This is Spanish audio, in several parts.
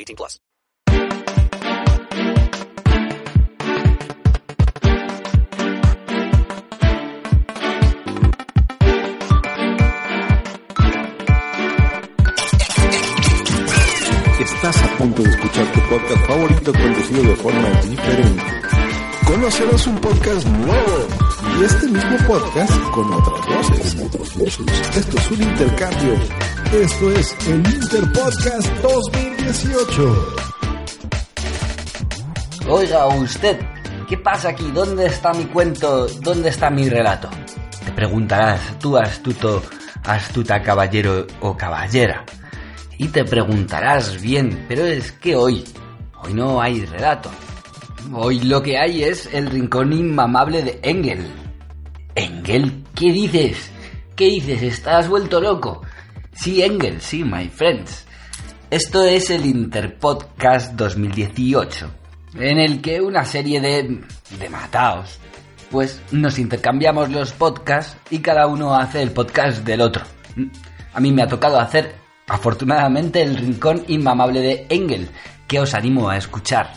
18 plus. Estás a punto de escuchar tu podcast favorito conducido de forma diferente. Conocerás un podcast nuevo y este mismo podcast con otras voces. Esto es un intercambio. Esto es el Interpodcast 2018. Oiga usted, ¿qué pasa aquí? ¿Dónde está mi cuento? ¿Dónde está mi relato? Te preguntarás tú, astuto, astuta caballero o caballera. Y te preguntarás bien, pero es que hoy, hoy no hay relato. Hoy lo que hay es el rincón inmamable de Engel. Engel, ¿qué dices? ¿Qué dices? ¿Estás vuelto loco? Sí, Engel, sí, my friends. Esto es el Interpodcast 2018, en el que una serie de... de mataos, pues nos intercambiamos los podcasts y cada uno hace el podcast del otro. A mí me ha tocado hacer afortunadamente el rincón inmamable de Engel, que os animo a escuchar.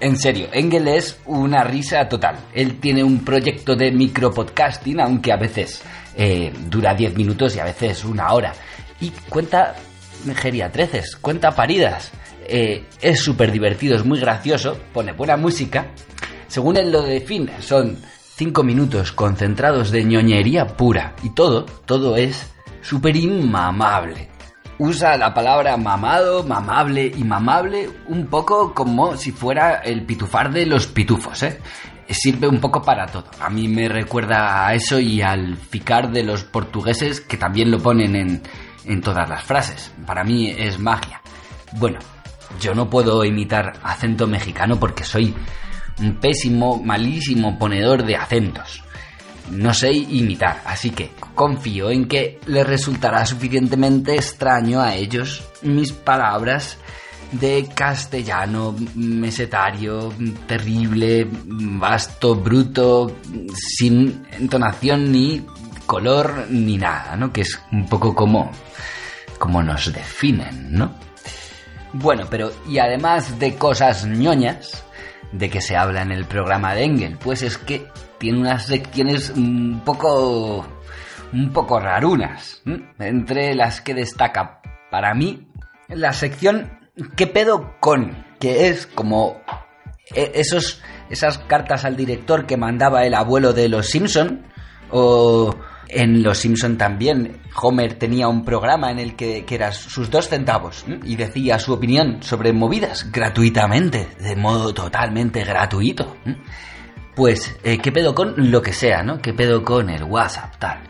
En serio, Engel es una risa total. Él tiene un proyecto de micropodcasting, aunque a veces eh, dura 10 minutos y a veces una hora. Y cuenta geriatreces, cuenta paridas. Eh, es súper divertido, es muy gracioso, pone buena música. Según él lo define, son 5 minutos concentrados de ñoñería pura. Y todo, todo es súper inmamable usa la palabra mamado, mamable y mamable un poco como si fuera el pitufar de los pitufos, ¿eh? Sirve un poco para todo. A mí me recuerda a eso y al ficar de los portugueses que también lo ponen en, en todas las frases. Para mí es magia. Bueno, yo no puedo imitar acento mexicano porque soy un pésimo, malísimo ponedor de acentos no sé imitar, así que confío en que les resultará suficientemente extraño a ellos mis palabras de castellano mesetario, terrible, vasto, bruto, sin entonación ni color ni nada, ¿no? Que es un poco como como nos definen, ¿no? Bueno, pero y además de cosas ñoñas de que se habla en el programa de Engel, pues es que tiene unas secciones un poco un poco rarunas, entre las que destaca para mí la sección ¿Qué pedo con? que es como e, esos esas cartas al director que mandaba el abuelo de los Simpson o en Los Simpson también Homer tenía un programa en el que, que era sus dos centavos y decía su opinión sobre movidas gratuitamente, de modo totalmente gratuito. Pues, eh, ¿qué pedo con lo que sea, no? ¿Qué pedo con el WhatsApp, tal?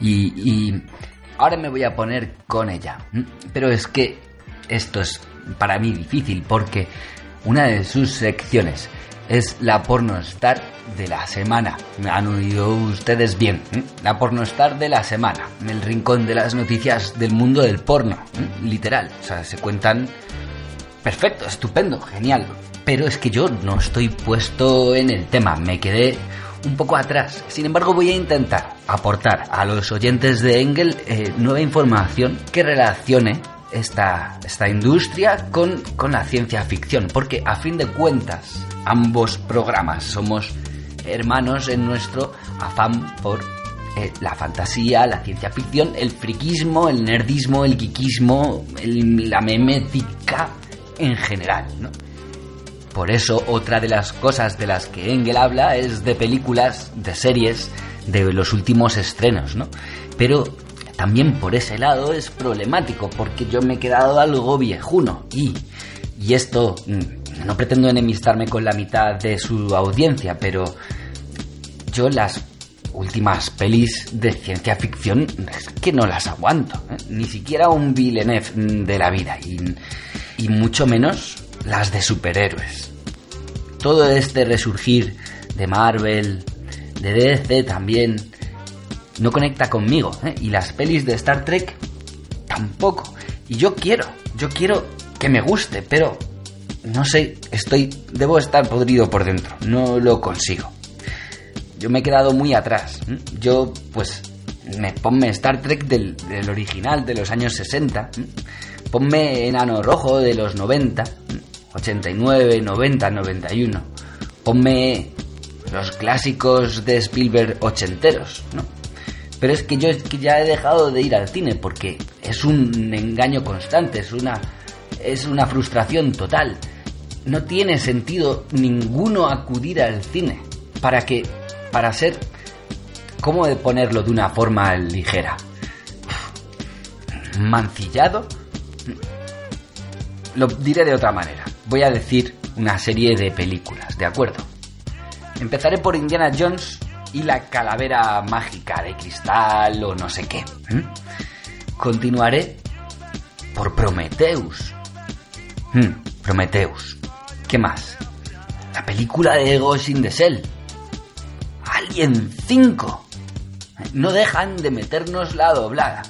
Y ahora me voy a poner con ella. Pero es que esto es para mí difícil porque una de sus secciones es la pornostar de la semana. Me han oído ustedes bien. La pornostar de la semana. El rincón de las noticias del mundo del porno. Literal. O sea, se cuentan perfecto, estupendo, genial. Pero es que yo no estoy puesto en el tema, me quedé un poco atrás. Sin embargo, voy a intentar aportar a los oyentes de Engel eh, nueva información que relacione esta, esta industria con, con la ciencia ficción. Porque a fin de cuentas, ambos programas somos hermanos en nuestro afán por eh, la fantasía, la ciencia ficción, el friquismo, el nerdismo, el geekismo, la memética en general, ¿no? Por eso otra de las cosas de las que Engel habla es de películas, de series, de los últimos estrenos, ¿no? Pero también por ese lado es problemático porque yo me he quedado algo viejuno y, y esto mm, no pretendo enemistarme con la mitad de su audiencia, pero yo las últimas pelis de ciencia ficción es que no las aguanto. ¿eh? Ni siquiera un Villeneuve mm, de la vida y, y mucho menos las de superhéroes. Todo este resurgir de Marvel, de DC también, no conecta conmigo. ¿eh? Y las pelis de Star Trek tampoco. Y yo quiero, yo quiero que me guste, pero no sé, estoy, debo estar podrido por dentro, no lo consigo. Yo me he quedado muy atrás. Yo, pues, me ponme Star Trek del, original de los años 60. ¿m? Ponme Enano Rojo de los 90, ¿m? 89, 90, 91. Ponme los clásicos de Spielberg ochenteros, ¿no? Pero es que yo ya he dejado de ir al cine porque es un engaño constante, es una es una frustración total. No tiene sentido ninguno acudir al cine para que para ser cómo de ponerlo de una forma ligera. Mancillado. Lo diré de otra manera. Voy a decir una serie de películas, ¿de acuerdo? Empezaré por Indiana Jones y la calavera mágica de cristal o no sé qué. Continuaré por Prometheus. Hmm, Prometheus. ¿Qué más? La película de Ghost in the Shell. Alien 5. No dejan de meternos la doblada.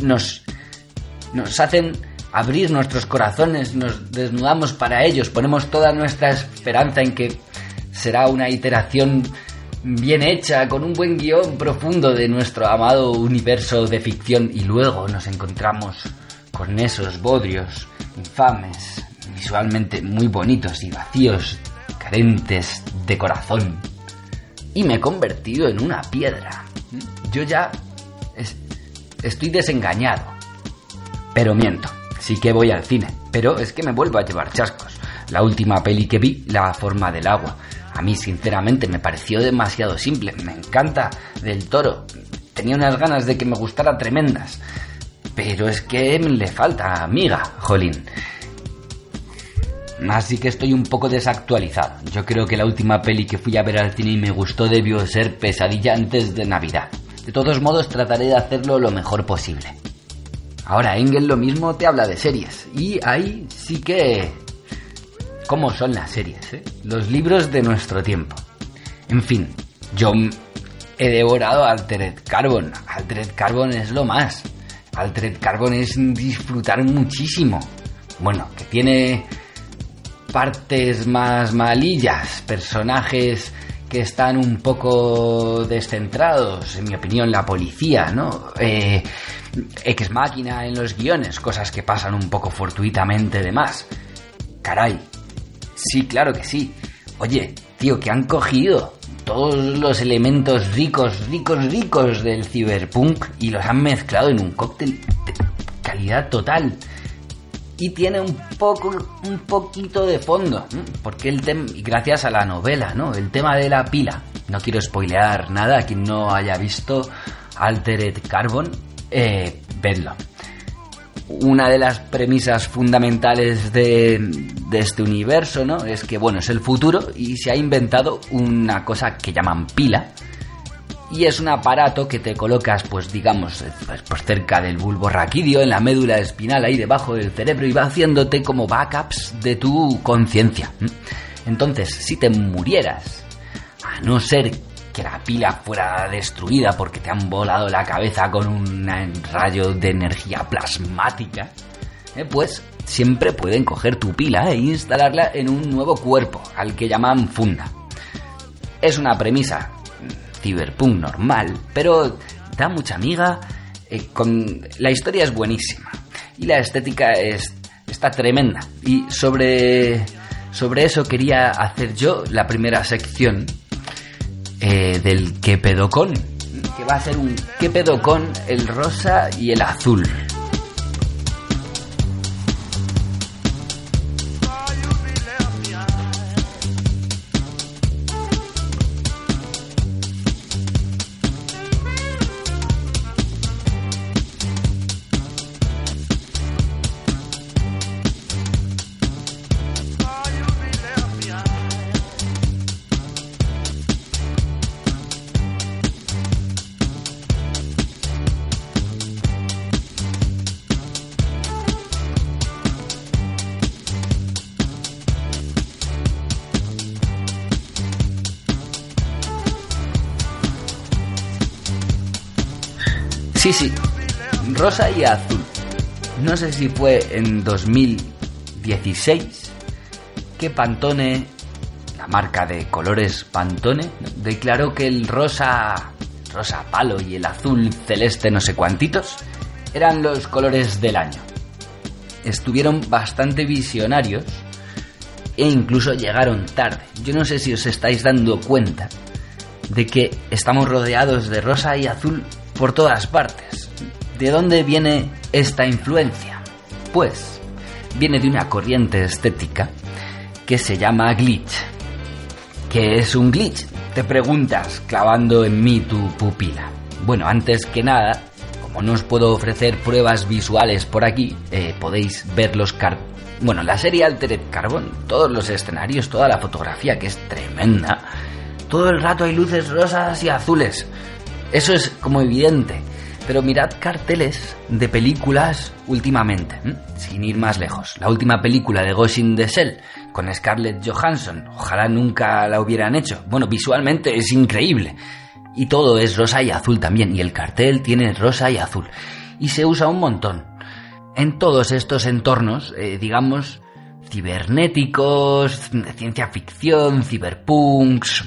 Nos, nos hacen abrir nuestros corazones, nos desnudamos para ellos, ponemos toda nuestra esperanza en que será una iteración bien hecha, con un buen guion profundo de nuestro amado universo de ficción y luego nos encontramos con esos bodrios infames, visualmente muy bonitos y vacíos, carentes de corazón. Y me he convertido en una piedra. Yo ya es- estoy desengañado. Pero miento, sí que voy al cine, pero es que me vuelvo a llevar chascos. La última peli que vi, La forma del agua. A mí sinceramente me pareció demasiado simple. Me encanta del toro. Tenía unas ganas de que me gustara tremendas. Pero es que le falta amiga, Jolín. Así que estoy un poco desactualizado. Yo creo que la última peli que fui a ver al cine y me gustó debió ser Pesadilla antes de Navidad. De todos modos trataré de hacerlo lo mejor posible. Ahora Engel lo mismo te habla de series. Y ahí sí que... ¿Cómo son las series? eh? Los libros de nuestro tiempo. En fin, yo he devorado Altered Carbon. Altered Carbon es lo más. Altered Carbon es disfrutar muchísimo. Bueno, que tiene partes más malillas, personajes que están un poco descentrados, en mi opinión, la policía, ¿no? Eh, ex máquina en los guiones, cosas que pasan un poco fortuitamente de más. Caray, sí, claro que sí. Oye, tío, que han cogido todos los elementos ricos, ricos, ricos del cyberpunk y los han mezclado en un cóctel de calidad total. Y tiene un poco un poquito de fondo porque el tema gracias a la novela no el tema de la pila. No quiero spoilear nada a quien no haya visto Altered Carbon eh, vedlo una de las premisas fundamentales de, de este universo no es que bueno es el futuro y se ha inventado una cosa que llaman pila y es un aparato que te colocas, pues digamos, eh, pues, pues cerca del bulbo raquídeo, en la médula espinal, ahí debajo del cerebro, y va haciéndote como backups de tu conciencia. Entonces, si te murieras, a no ser que la pila fuera destruida porque te han volado la cabeza con un rayo de energía plasmática, eh, pues siempre pueden coger tu pila e instalarla en un nuevo cuerpo, al que llaman funda. Es una premisa cyberpunk normal, pero da mucha amiga. eh, con... La historia es buenísima y la estética es... está tremenda. Y sobre, sobre eso quería hacer yo la primera sección eh, del que pedo con, que va a ser un que pedo con el rosa y el azul. Sí, rosa y azul. No sé si fue en 2016 que Pantone, la marca de colores Pantone, declaró que el rosa, rosa palo y el azul celeste no sé cuantitos eran los colores del año. Estuvieron bastante visionarios e incluso llegaron tarde. Yo no sé si os estáis dando cuenta de que estamos rodeados de rosa y azul por todas partes. ¿De dónde viene esta influencia? Pues viene de una corriente estética que se llama glitch. ¿Qué es un glitch? Te preguntas clavando en mí tu pupila. Bueno, antes que nada, como no os puedo ofrecer pruebas visuales por aquí, eh, podéis ver los car bueno, la serie Altered Carbon, todos los escenarios, toda la fotografía que es tremenda. Todo el rato hay luces rosas y azules. Eso es como evidente. Pero mirad carteles de películas últimamente, sin ir más lejos. La última película de Ghost in the Shell con Scarlett Johansson. Ojalá nunca la hubieran hecho. Bueno, visualmente es increíble. Y todo es rosa y azul también. Y el cartel tiene rosa y azul. Y se usa un montón. En todos estos entornos, eh, digamos, cibernéticos, ciencia ficción, ciberpunks,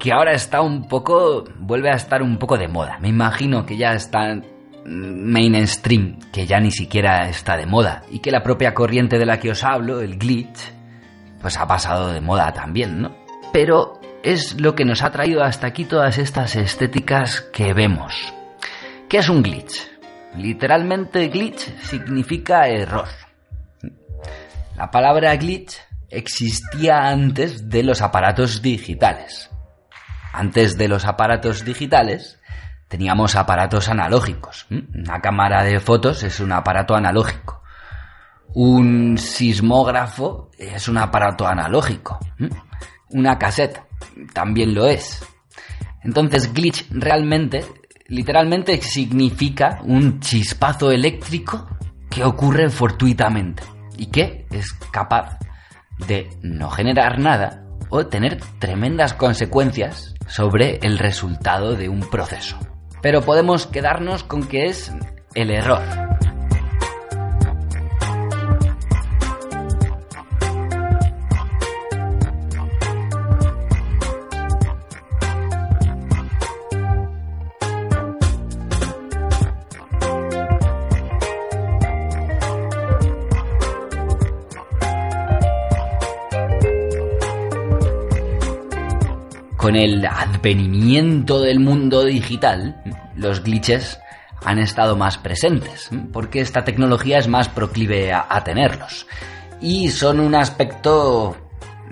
que ahora está un poco, vuelve a estar un poco de moda. Me imagino que ya está mainstream, que ya ni siquiera está de moda, y que la propia corriente de la que os hablo, el glitch, pues ha pasado de moda también, ¿no? Pero es lo que nos ha traído hasta aquí todas estas estéticas que vemos. ¿Qué es un glitch? Literalmente glitch significa error. La palabra glitch existía antes de los aparatos digitales. Antes de los aparatos digitales teníamos aparatos analógicos. Una cámara de fotos es un aparato analógico. Un sismógrafo es un aparato analógico. Una cassette también lo es. Entonces glitch realmente, literalmente significa un chispazo eléctrico que ocurre fortuitamente y que es capaz de no generar nada o tener tremendas consecuencias sobre el resultado de un proceso. Pero podemos quedarnos con que es el error. Con el advenimiento del mundo digital, los glitches han estado más presentes, porque esta tecnología es más proclive a, tenerlos. Y son un aspecto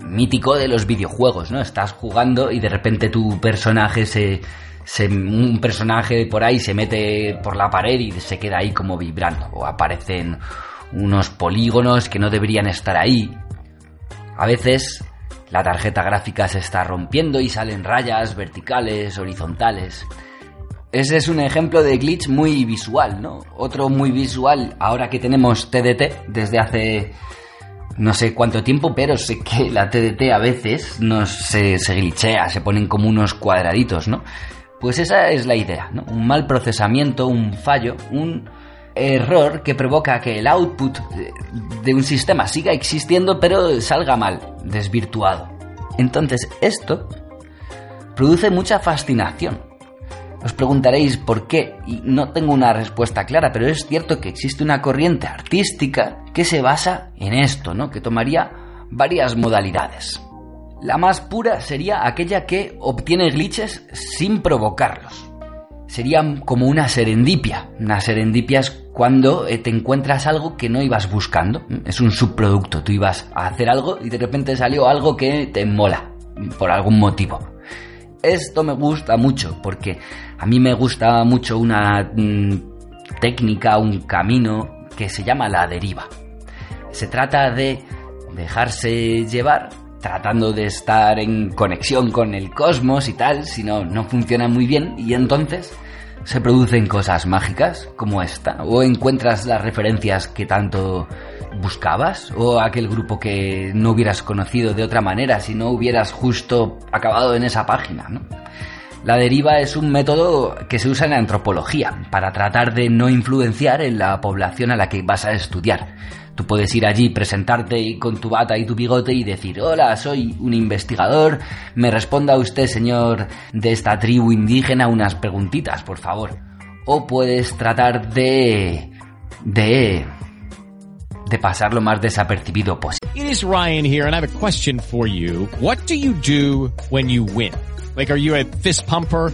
mítico de los videojuegos, ¿no? Estás jugando y de repente tu personaje se, se, un personaje por ahí se mete por la pared y se queda ahí como vibrando. O aparecen unos polígonos que no deberían estar ahí. A veces la tarjeta gráfica se está rompiendo y salen rayas verticales, horizontales. Ese es un ejemplo de glitch muy visual, ¿no? Otro muy visual, ahora que tenemos TDT desde hace no sé cuánto tiempo, pero sé que la TDT a veces nos se, se glitchea, se ponen como unos cuadraditos, ¿no? Pues esa es la idea, ¿no? Un mal procesamiento, un fallo, un error que provoca que el output de un sistema siga existiendo pero salga mal, desvirtuado. Entonces esto produce mucha fascinación. Os preguntaréis por qué, y no tengo una respuesta clara, pero es cierto que existe una corriente artística que se basa en esto, ¿no? Que tomaría varias modalidades. La más pura sería aquella que obtiene glitches sin provocarlos. Sería como una serendipia. Una serendipia es cuando eh, te encuentras algo que no ibas buscando. Es un subproducto. Tú ibas a hacer algo y de repente salió algo que te mola por algún motivo. Esto me gusta mucho porque a mí me gusta mucho una mm, técnica, un camino que se llama la deriva. Se trata de dejarse llevar tratando de estar en conexión con el cosmos y tal, si no, no funciona muy bien y entonces se producen cosas mágicas como esta, o encuentras las referencias que tanto buscabas, o aquel grupo que no hubieras conocido de otra manera si no hubieras justo acabado en esa página, ¿no? La deriva es un método que se usa en la antropología para tratar de no influenciar en la población a la que vas a estudiar. Tú puedes ir allí, presentarte con tu bata y tu bigote y decir, hola, soy un investigador, me responda usted, señor de esta tribu indígena, unas preguntitas, por favor. O puedes tratar de... de... de pasar lo más desapercibido posible. It is Ryan here, and I have a question for you. What do you do when you win? Like, are you a fist pumper?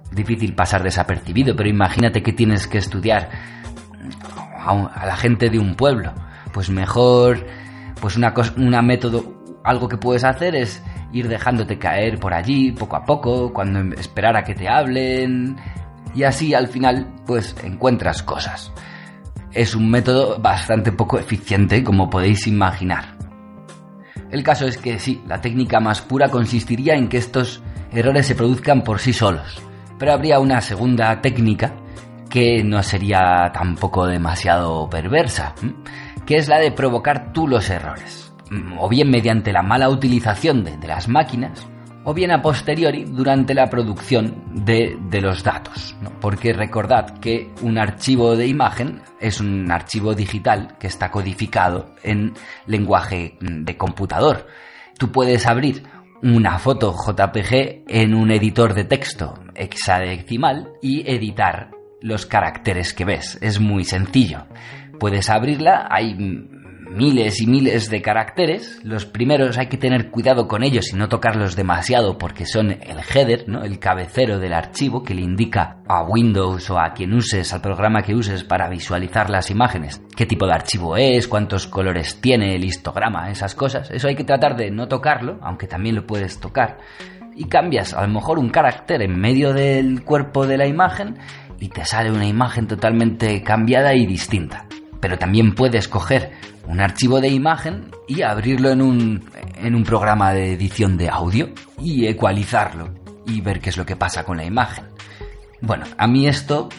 difícil pasar desapercibido, pero imagínate que tienes que estudiar a, la gente de un pueblo. Pues mejor, pues una, cosa, una método, algo que puedes hacer es ir dejándote caer por allí poco a poco, cuando esperar a que te hablen, y así al final pues encuentras cosas. Es un método bastante poco eficiente, como podéis imaginar. El caso es que sí, la técnica más pura consistiría en que estos errores se produzcan por sí solos. Pero habría una segunda técnica que no sería tampoco demasiado perversa, que es la de provocar tú los errores, o bien mediante la mala utilización de, las máquinas, o bien a posteriori durante la producción de, los datos. Porque recordad que un archivo de imagen es un archivo digital que está codificado en lenguaje de computador. Tú puedes abrir una foto JPG en un editor de texto hexadecimal y editar los caracteres que ves. Es muy sencillo. Puedes abrirla, hay miles y miles de caracteres. Los primeros hay que tener cuidado con ellos y no tocarlos demasiado porque son el header, ¿no? el cabecero del archivo que le indica a Windows o a quien uses, al programa que uses para visualizar las imágenes, qué tipo de archivo es, cuántos colores tiene, el histograma, esas cosas. Eso hay que tratar de no tocarlo, aunque también lo puedes tocar. Y cambias a lo mejor un carácter en medio del cuerpo de la imagen y te sale una imagen totalmente cambiada y distinta. Pero también puedes coger un archivo de imagen y abrirlo en un, en un programa de edición de audio y ecualizarlo y ver qué es lo que pasa con la imagen. Bueno, a mí esto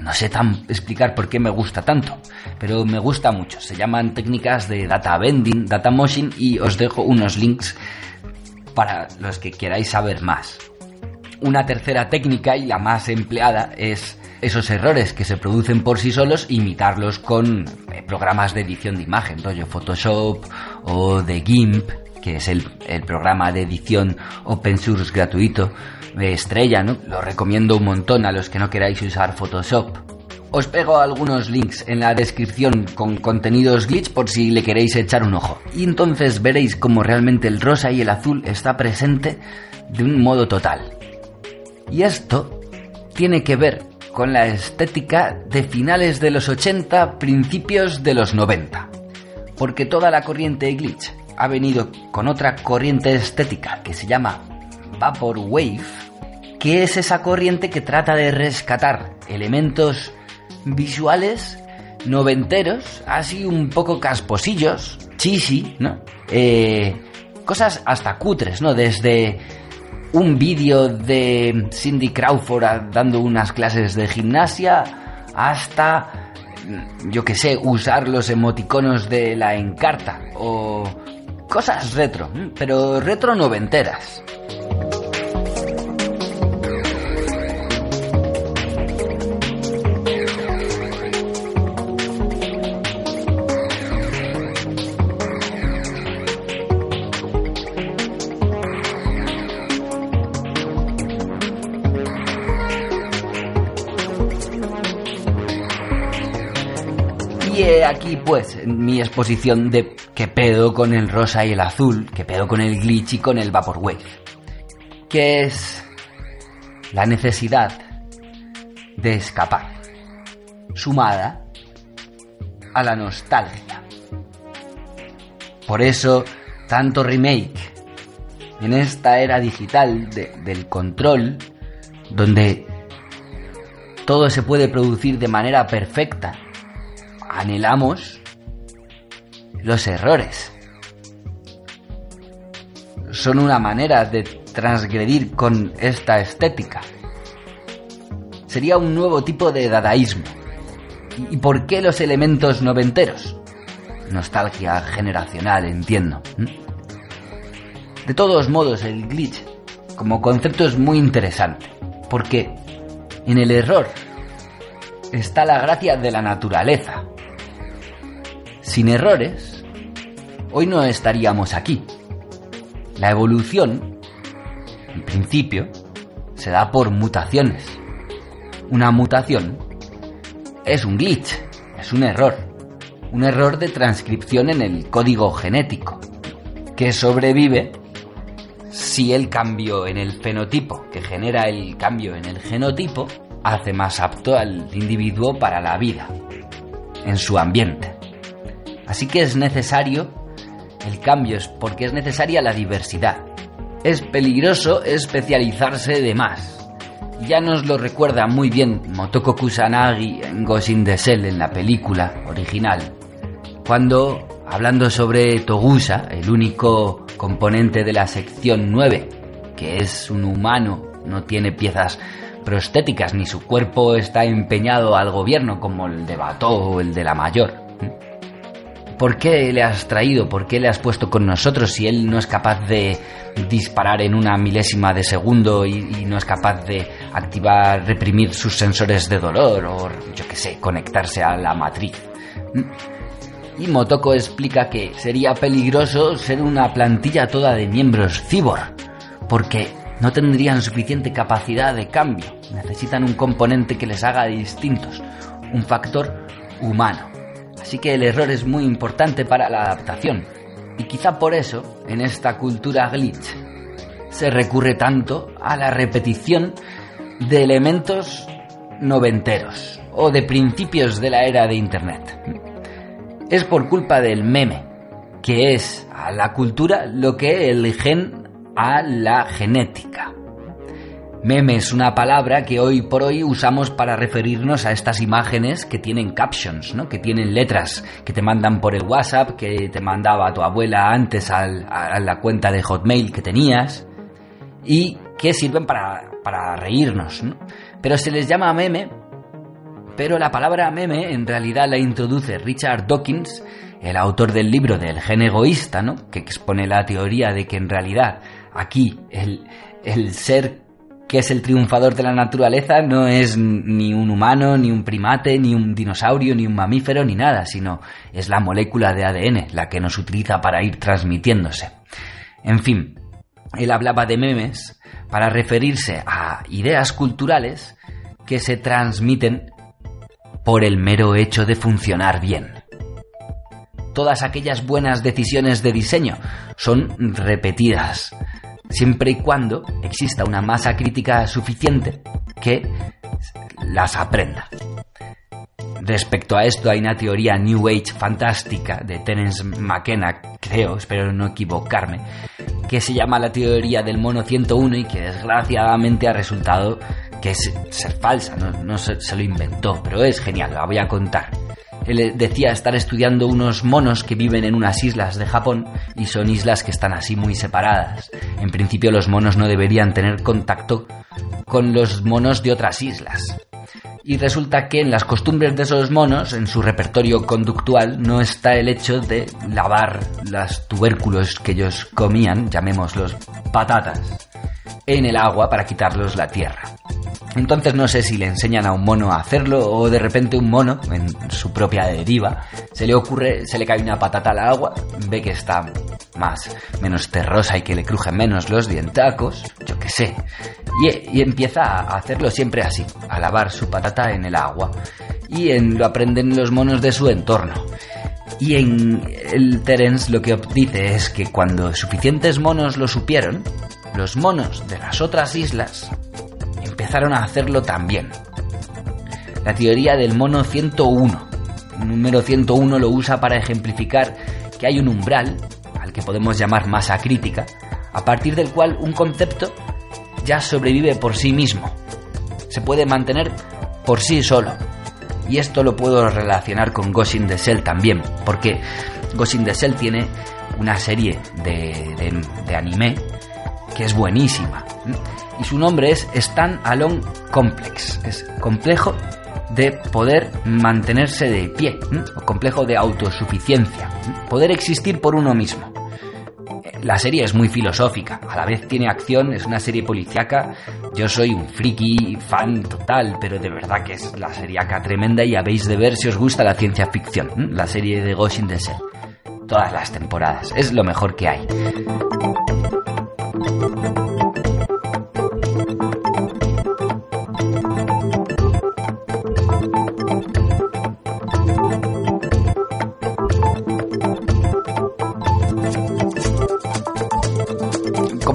no sé tan explicar por qué me gusta tanto, pero me gusta mucho. Se llaman técnicas de data bending, data motion y os dejo unos links para los que queráis saber más. Una tercera técnica y la más empleada es esos errores que se producen por sí solos, imitarlos con eh, programas de edición de imagen, rollo Photoshop o de GIMP, que es el, programa de edición open source gratuito de estrella, ¿no? Lo recomiendo un montón a los que no queráis usar Photoshop. Os pego algunos links en la descripción con contenidos glitch por si le queréis echar un ojo. Y entonces veréis cómo realmente el rosa y el azul está presente de un modo total. Y esto tiene que ver con la estética de finales de los 80, principios de los 90. Porque toda la corriente glitch ha venido con otra corriente estética que se llama Vaporwave, que es esa corriente que trata de rescatar elementos visuales noventeros, así un poco casposillos, cheesy, ¿no? Eh, cosas hasta cutres, ¿no? Desde un vídeo de Cindy Crawford dando unas clases de gimnasia hasta, yo que sé, usar los emoticonos de la encarta o cosas retro, pero retro noventeras. Aquí pues mi exposición de qué pedo con el rosa y el azul, qué pedo con el glitch y con el vaporwave. Que es la necesidad de escapar, sumada a la nostalgia. Por eso, tanto remake en esta era digital de- del control, donde todo se puede producir de manera perfecta, anhelamos los errores. Son una manera de transgredir con esta estética. Sería un nuevo tipo de dadaísmo. ¿Y por qué los elementos noventeros? Nostalgia generacional, entiendo. De todos modos, el glitch como concepto es muy interesante, porque en el error está la gracia de la naturaleza. Sin errores, hoy no estaríamos aquí. La evolución, en principio, se da por mutaciones. Una mutación es un glitch, es un error. Un error de transcripción en el código genético, que sobrevive si el cambio en el fenotipo que genera el cambio en el genotipo hace más apto al individuo para la vida en su ambiente. Así que es necesario el cambio, es porque es necesaria la diversidad. Es peligroso especializarse de más. Ya nos lo recuerda muy bien Motoko Kusanagi en Ghost in the Shell en la película original, cuando, hablando sobre Togusa, el único componente de la sección 9, que es un humano, no tiene piezas prostéticas, ni su cuerpo está empeñado al gobierno como el de Bato o el de la mayor. ¿Por qué le has traído? ¿Por qué le has puesto con nosotros si él no es capaz de disparar en una milésima de segundo y, no es capaz de activar, reprimir sus sensores de dolor o, yo qué sé, conectarse a la matriz? Y Motoko explica que sería peligroso ser una plantilla toda de miembros cyborg, porque no tendrían suficiente capacidad de cambio. Necesitan un componente que les haga distintos, un factor humano. Así que el error es muy importante para la adaptación. Y quizá por eso, en esta cultura glitch, se recurre tanto a la repetición de elementos noventeros o de principios de la era de Internet. Es por culpa del meme, que es a la cultura lo que el gen a la genética. Meme es una palabra que hoy por hoy usamos para referirnos a estas imágenes que tienen captions, ¿no? que tienen letras, que te mandan por el WhatsApp, que te mandaba tu abuela antes a la cuenta de Hotmail que tenías, y que sirven para, para reírnos. ¿no? Pero se les llama meme, pero la palabra meme en realidad la introduce Richard Dawkins, el autor del libro del gen egoísta, ¿no? que expone la teoría de que en realidad aquí el, ser que es el triunfador de la naturaleza no es ni un humano, ni un primate, ni un dinosaurio, ni un mamífero, ni nada, sino es la molécula de ADN la que nos utiliza para ir transmitiéndose. En fin, él hablaba de memes para referirse a ideas culturales que se transmiten por el mero hecho de funcionar bien. Todas aquellas buenas decisiones de diseño son repetidas, siempre y cuando exista una masa crítica suficiente que las aprenda. Respecto a esto hay una teoría New Age fantástica de Terence McKenna, creo, espero no equivocarme, que se llama la teoría del mono 101 y que desgraciadamente ha resultado que es ser falsa, no, se lo inventó, pero es genial, la voy a contar. Él decía estar estudiando unos monos que viven en unas islas de Japón y son islas que están así muy separadas. En principio los monos no deberían tener contacto con los monos de otras islas. Y resulta que en las costumbres de esos monos, en su repertorio conductual, no está el hecho de lavar las tubérculos que ellos comían, llamémoslos patatas, en el agua para quitarlos la tierra. Entonces no sé si le enseñan a un mono a hacerlo o de repente un mono, en su propia deriva, se le ocurre, se le cae una patata al agua, ve que está más, menos terrosa y que le crujen menos los dientacos, yo qué sé, y, y empieza a hacerlo siempre así, a lavar su patata en el agua. Y en, lo aprenden los monos de su entorno. Y en el Terence lo que dice es que cuando suficientes monos lo supieron, los monos de las otras islas empezaron a hacerlo también. La teoría del mono 101. El número 101 lo usa para ejemplificar que hay un umbral, al que podemos llamar masa crítica, a partir del cual un concepto ya sobrevive por sí mismo. Se puede mantener por sí solo. Y esto lo puedo relacionar con Ghost in the Shell también, porque Ghost in the Shell tiene una serie de, de anime que es buenísima. Y su nombre es Stand Alone Complex. Es complejo de poder mantenerse de pie, complejo de autosuficiencia, poder existir por uno mismo. La serie es muy filosófica, a la vez tiene acción, es una serie policíaca. Yo soy un friki fan total, pero de verdad que es la seriaca tremenda y habéis de ver si os gusta la ciencia ficción, la serie de Ghost in the Shell. Todas las temporadas, es lo mejor que hay.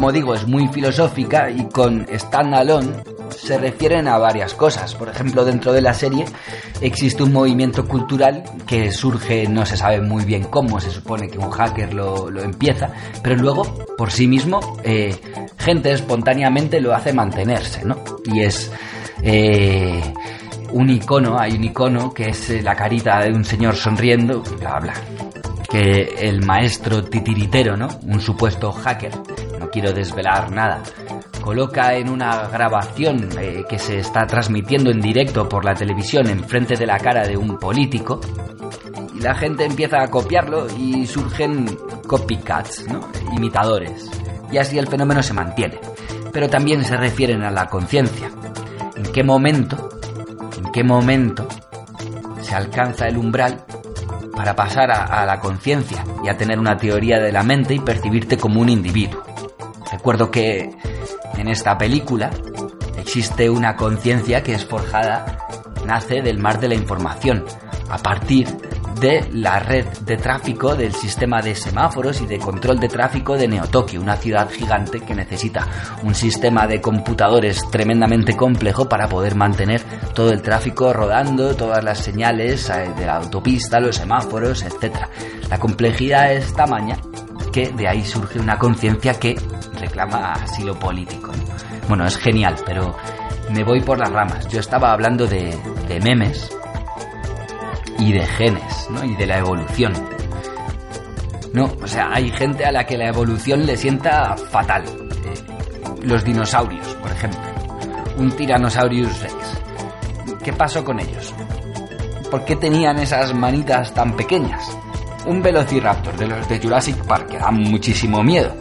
Como digo, es muy filosófica y con standalone se refieren a varias cosas. Por ejemplo, dentro de la serie existe un movimiento cultural que surge, no se sabe muy bien cómo, se supone que un hacker lo, empieza, pero luego, por sí mismo, eh, gente espontáneamente lo hace mantenerse, ¿no? Y es... Eh, un icono, hay un icono que es la carita de un señor sonriendo, bla bla. Que el maestro titiritero, ¿no? Un supuesto hacker, quiero desvelar nada, coloca en una grabación eh, que se está transmitiendo en directo por la televisión enfrente de la cara de un político y la gente empieza a copiarlo y surgen copycats, ¿no? imitadores. Y así el fenómeno se mantiene. Pero también se refieren a la conciencia. ¿En qué momento, en qué momento se alcanza el umbral para pasar a, a la conciencia y a tener una teoría de la mente y percibirte como un individuo? Recuerdo que en esta película existe una conciencia que es forjada, nace del mar de la información, a partir de la red de tráfico del sistema de semáforos y de control de tráfico de Neotokio, una ciudad gigante que necesita un sistema de computadores tremendamente complejo para poder mantener todo el tráfico rodando, todas las señales eh, de la autopista, los semáforos, etc. La complejidad es tamaña que de ahí surge una conciencia que reclama asilo político. Bueno, es genial, pero me voy por las ramas. Yo estaba hablando de, memes y de genes, ¿no? Y de la evolución. No, o sea, hay gente a la que la evolución le sienta fatal. Eh, los dinosaurios, por ejemplo. Un Tyrannosaurus Rex. ¿Qué pasó con ellos? ¿Por qué tenían esas manitas tan pequeñas? Un Velociraptor de los de Jurassic Park que da muchísimo miedo.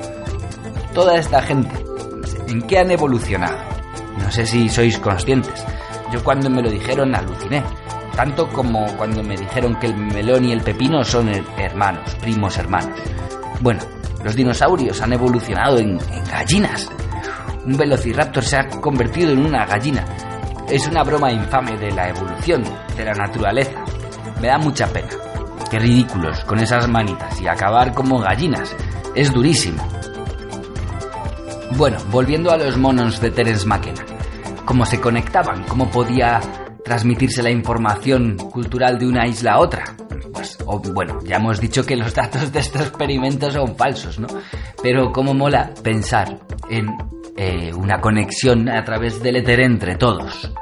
Toda esta gente, ¿en qué han evolucionado? No sé si sois conscientes. Yo cuando me lo dijeron aluciné tanto como cuando me dijeron que el melón y el pepino son hermanos, primos hermanos. Bueno, los dinosaurios han evolucionado en, en, gallinas. Un velociraptor se ha convertido en una gallina. Es una broma infame de la evolución, de la naturaleza. Me da mucha pena. Qué ridículos con esas manitas y acabar como gallinas. Es durísimo. Bueno, volviendo a los monos de Terence McKenna. ¿Cómo se conectaban? ¿Cómo podía transmitirse la información cultural de una isla a otra? Pues, bueno, ya hemos dicho que los datos de estos experimentos son falsos, ¿no? Pero cómo mola pensar en eh, una conexión a través del éter entre todos.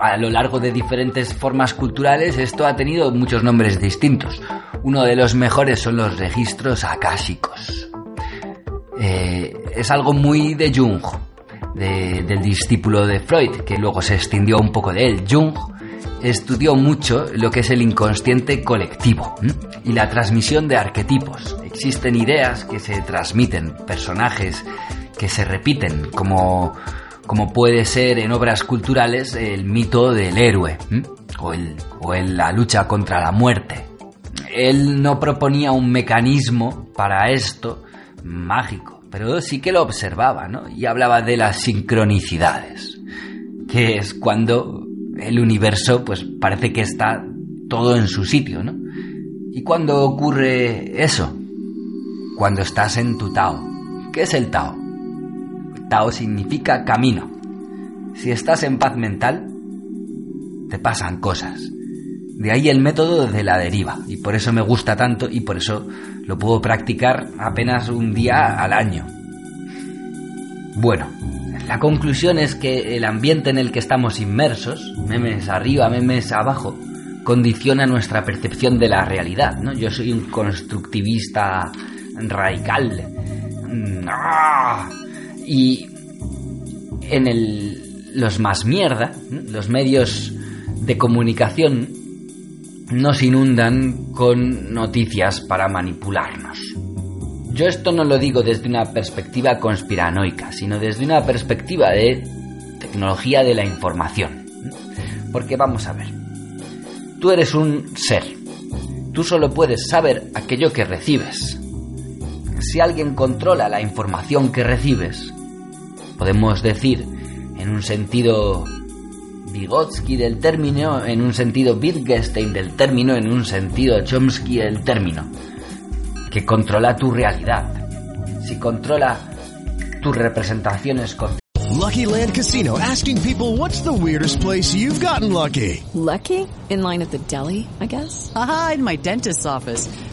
A lo largo de diferentes formas culturales esto ha tenido muchos nombres distintos. Uno de los mejores son los registros akáshicos. Eh, es algo muy de Jung, de- del discípulo de Freud, que luego se extendió un poco de él. Jung estudió mucho lo que es el inconsciente colectivo y la transmisión de arquetipos. Existen ideas que se transmiten, personajes que se repiten, como, como puede ser en obras culturales el mito del héroe o, el, o el- la lucha contra la muerte. Él no proponía un mecanismo para esto mágico, pero sí que lo observaba, ¿no? Y hablaba de las sincronicidades, que es cuando el universo, pues parece que está todo en su sitio, ¿no? ¿Y cuando ocurre eso? Cuando estás en tu Tao. ¿Qué es el Tao? Tao significa camino. Si estás en paz mental, te pasan cosas. De ahí el método de la deriva, y por eso me gusta tanto y por eso lo puedo practicar apenas un día al año. Bueno, la conclusión es que el ambiente en el que estamos inmersos, memes arriba, memes abajo, condiciona nuestra percepción de la realidad, ¿no? Yo soy un constructivista radical. Mm, ¡ah! Y en el, los más mierda, los medios de comunicación nos inundan con noticias para manipularnos. Yo esto no lo digo desde una perspectiva conspiranoica, sino desde una perspectiva de tecnología de la información. Porque vamos a ver, tú eres un ser, tú solo puedes saber aquello que recibes. Si alguien controla la información que recibes, podemos decir, en un sentido Vygotsky del término, en un sentido Wittgenstein del término, en un sentido Chomsky del término, que controla tu realidad. Si controla tus representaciones con Lucky Land Casino asking people what's the weirdest place you've gotten lucky? Lucky? In line at the deli, I guess? Aha, in my dentist's office.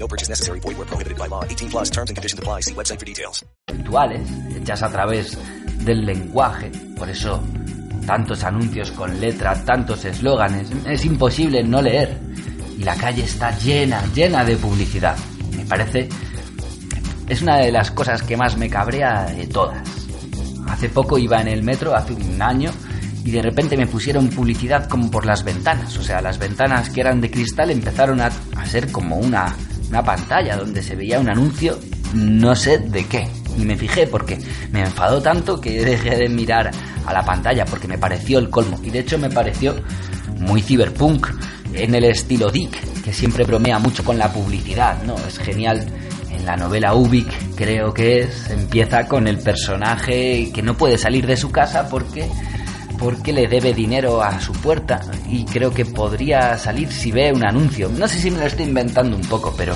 No purchase necessary. Void where prohibited by law. 18 plus terms and conditions apply. See website for details. virtuales, hechas a través del lenguaje. Por eso, tantos anuncios con letra, tantos eslóganes. Es imposible no leer. Y la calle está llena, llena de publicidad. Me parece... Es una de las cosas que más me cabrea de todas. Hace poco iba en el metro, hace un año, y de repente me pusieron publicidad como por las ventanas. O sea, las ventanas que eran de cristal empezaron a, a ser como una, una pantalla donde se veía un anuncio no sé de qué. Y me fijé porque me enfadó tanto que dejé de mirar a la pantalla porque me pareció el colmo. Y de hecho me pareció muy cyberpunk en el estilo Dick, que siempre bromea mucho con la publicidad, ¿no? Es genial. En la novela Ubik, creo que es, empieza con el personaje que no puede salir de su casa porque porque le debe dinero a su puerta y creo que podría salir si ve un anuncio. No sé si me lo estoy inventando un poco, pero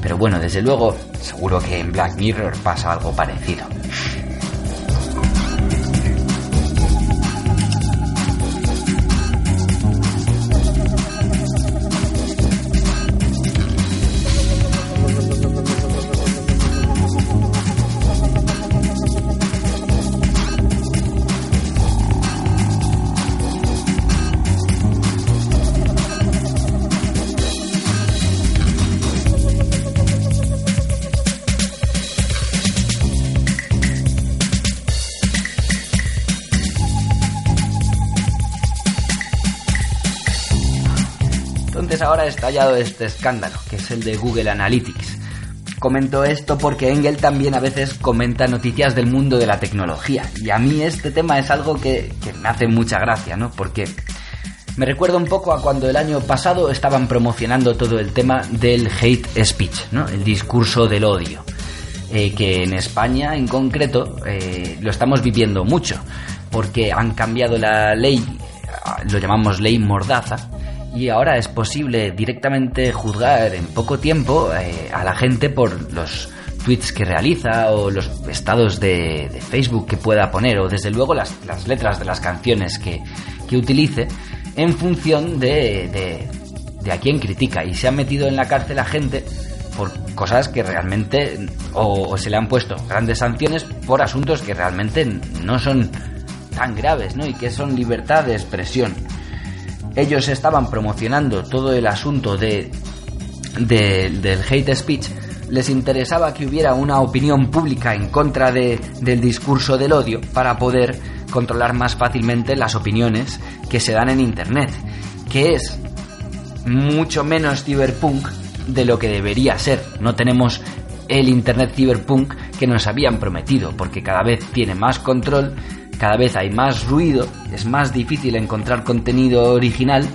pero bueno, desde luego, seguro que en Black Mirror pasa algo parecido. Estallado este escándalo, que es el de Google Analytics. comento esto porque Engel también a veces comenta noticias del mundo de la tecnología. Y a mí este tema es algo que, me hace mucha gracia, ¿no? Porque me recuerda un poco a cuando el año pasado estaban promocionando todo el tema del hate speech, ¿no? El discurso del odio. Eh, que en España en concreto eh, lo estamos viviendo mucho, porque han cambiado la ley, lo llamamos ley mordaza, y ahora es posible directamente juzgar en poco tiempo eh, a la gente por los tweets que realiza o los estados de, de Facebook que pueda poner o desde luego las, las letras de las canciones que, que utilice en función de, de, de a quién critica y se ha metido en la cárcel a gente por cosas que realmente o, o, se le han puesto grandes sanciones por asuntos que realmente no son tan graves ¿no? y que son libertad de expresión ellos estaban promocionando todo el asunto de, de, del hate speech, les interesaba que hubiera una opinión pública en contra de, del discurso del odio para poder controlar más fácilmente las opiniones que se dan en Internet, que es mucho menos cyberpunk de lo que debería ser. No tenemos el Internet cyberpunk que nos habían prometido, porque cada vez tiene más control cada vez hay más ruido, es más difícil encontrar contenido original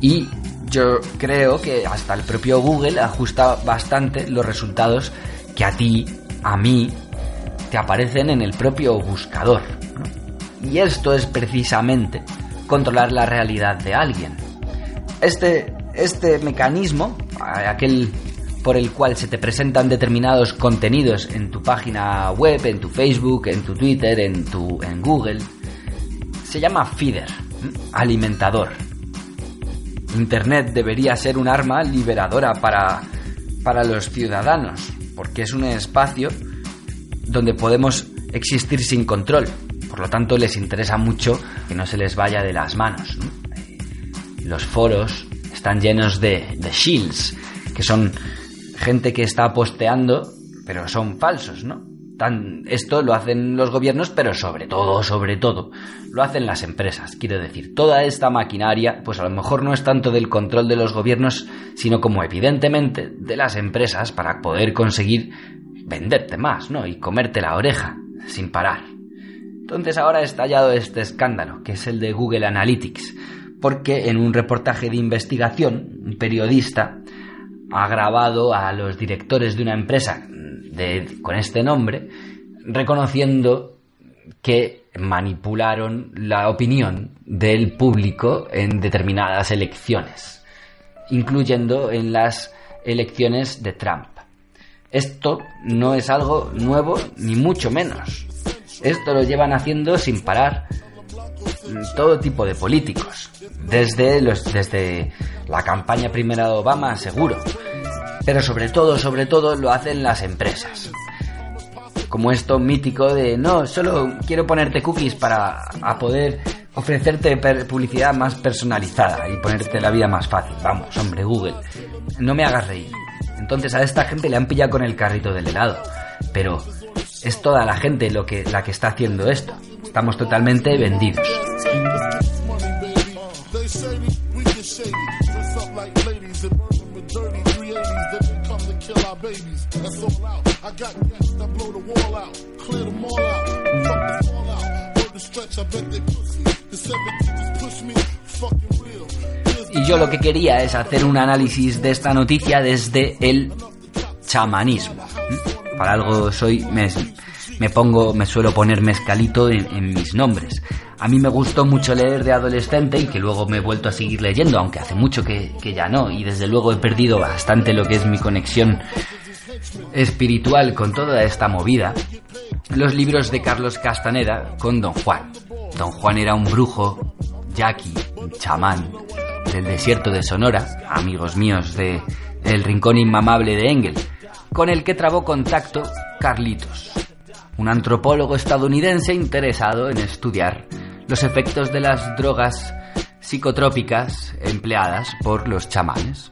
y yo creo que hasta el propio Google ajusta bastante los resultados que a ti, a mí, te aparecen en el propio buscador. Y esto es precisamente controlar la realidad de alguien. Este, este mecanismo, aquel por el cual se te presentan determinados contenidos en tu página web, en tu Facebook, en tu Twitter, en tu en Google, se llama feeder, alimentador. Internet debería ser un arma liberadora para para los ciudadanos, porque es un espacio donde podemos existir sin control. Por lo tanto, les interesa mucho que no se les vaya de las manos. Los foros están llenos de, de shields, que son gente que está posteando, pero son falsos, ¿no? Tan, esto lo hacen los gobiernos, pero sobre todo, sobre todo, lo hacen las empresas. Quiero decir, toda esta maquinaria, pues a lo mejor no es tanto del control de los gobiernos, sino como evidentemente de las empresas para poder conseguir venderte más, ¿no? Y comerte la oreja sin parar. Entonces ahora ha estallado este escándalo, que es el de Google Analytics, porque en un reportaje de investigación, un periodista ha grabado a los directores de una empresa con este nombre, reconociendo que manipularon la opinión del público en determinadas elecciones, incluyendo en las elecciones de Trump. Esto no es algo nuevo, ni mucho menos. Esto lo llevan haciendo sin parar todo tipo de políticos, desde, los, desde la campaña primera de Obama, seguro, pero sobre todo, sobre todo lo hacen las empresas. Como esto mítico de, no, solo quiero ponerte cookies para a poder ofrecerte publicidad más personalizada y ponerte la vida más fácil. Vamos, hombre, Google, no me hagas reír. Entonces a esta gente le han pillado con el carrito del helado, pero es toda la gente lo que, la que está haciendo esto. Estamos totalmente vendidos. Y yo lo que quería es hacer un análisis de esta noticia desde el chamanismo. Para algo soy, me, me pongo, me suelo poner mezcalito en, en, mis nombres. A mí me gustó mucho leer de adolescente y que luego me he vuelto a seguir leyendo, aunque hace mucho que, que ya no, y desde luego he perdido bastante lo que es mi conexión espiritual con toda esta movida, los libros de Carlos Castaneda con Don Juan. Don Juan era un brujo, yaqui, chamán del desierto de Sonora, amigos míos de El Rincón Inmamable de Engel, con el que trabó contacto Carlitos, un antropólogo estadounidense interesado en estudiar los efectos de las drogas psicotrópicas empleadas por los chamanes.